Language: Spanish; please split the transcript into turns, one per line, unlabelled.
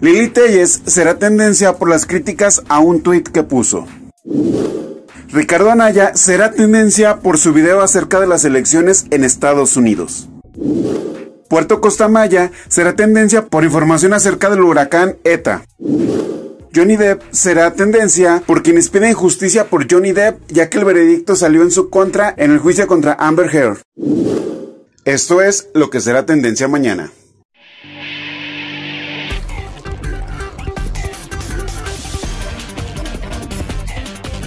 Lili Telles será tendencia por las críticas a un tuit que puso. Ricardo Anaya será tendencia por su video acerca de las elecciones en Estados Unidos. Puerto Costa Maya será tendencia por información acerca del huracán ETA. Johnny Depp será tendencia por quienes piden justicia por Johnny Depp ya que el veredicto salió en su contra en el juicio contra Amber Heard. Esto es lo que será tendencia mañana.